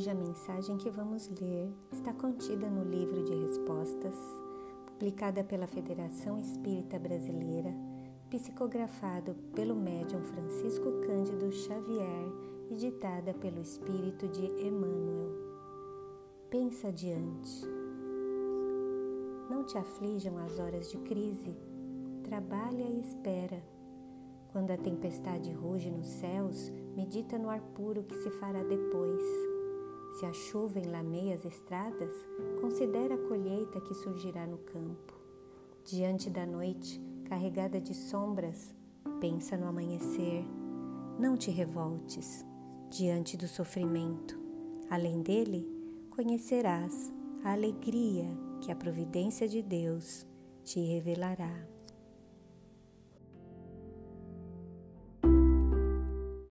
Hoje a mensagem que vamos ler está contida no livro de respostas, publicada pela Federação Espírita Brasileira, psicografado pelo médium Francisco Cândido Xavier e ditada pelo Espírito de Emmanuel. Pensa adiante. Não te aflijam as horas de crise. Trabalha e espera. Quando a tempestade ruge nos céus, medita no ar puro que se fará depois. Se a chuva enlameia as estradas, considera a colheita que surgirá no campo. Diante da noite, carregada de sombras, pensa no amanhecer. Não te revoltes diante do sofrimento. Além dele, conhecerás a alegria que a providência de Deus te revelará.